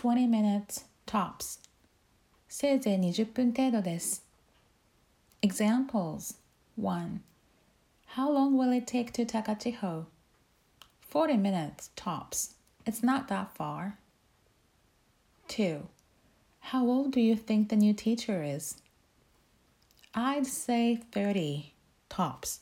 20 minutes tops せいぜい20分程度です Examples 1 How long will it take to Takachiho? 40 minutes tops. It's not that far. 2. How old do you think the new teacher is? I'd say 30 tops.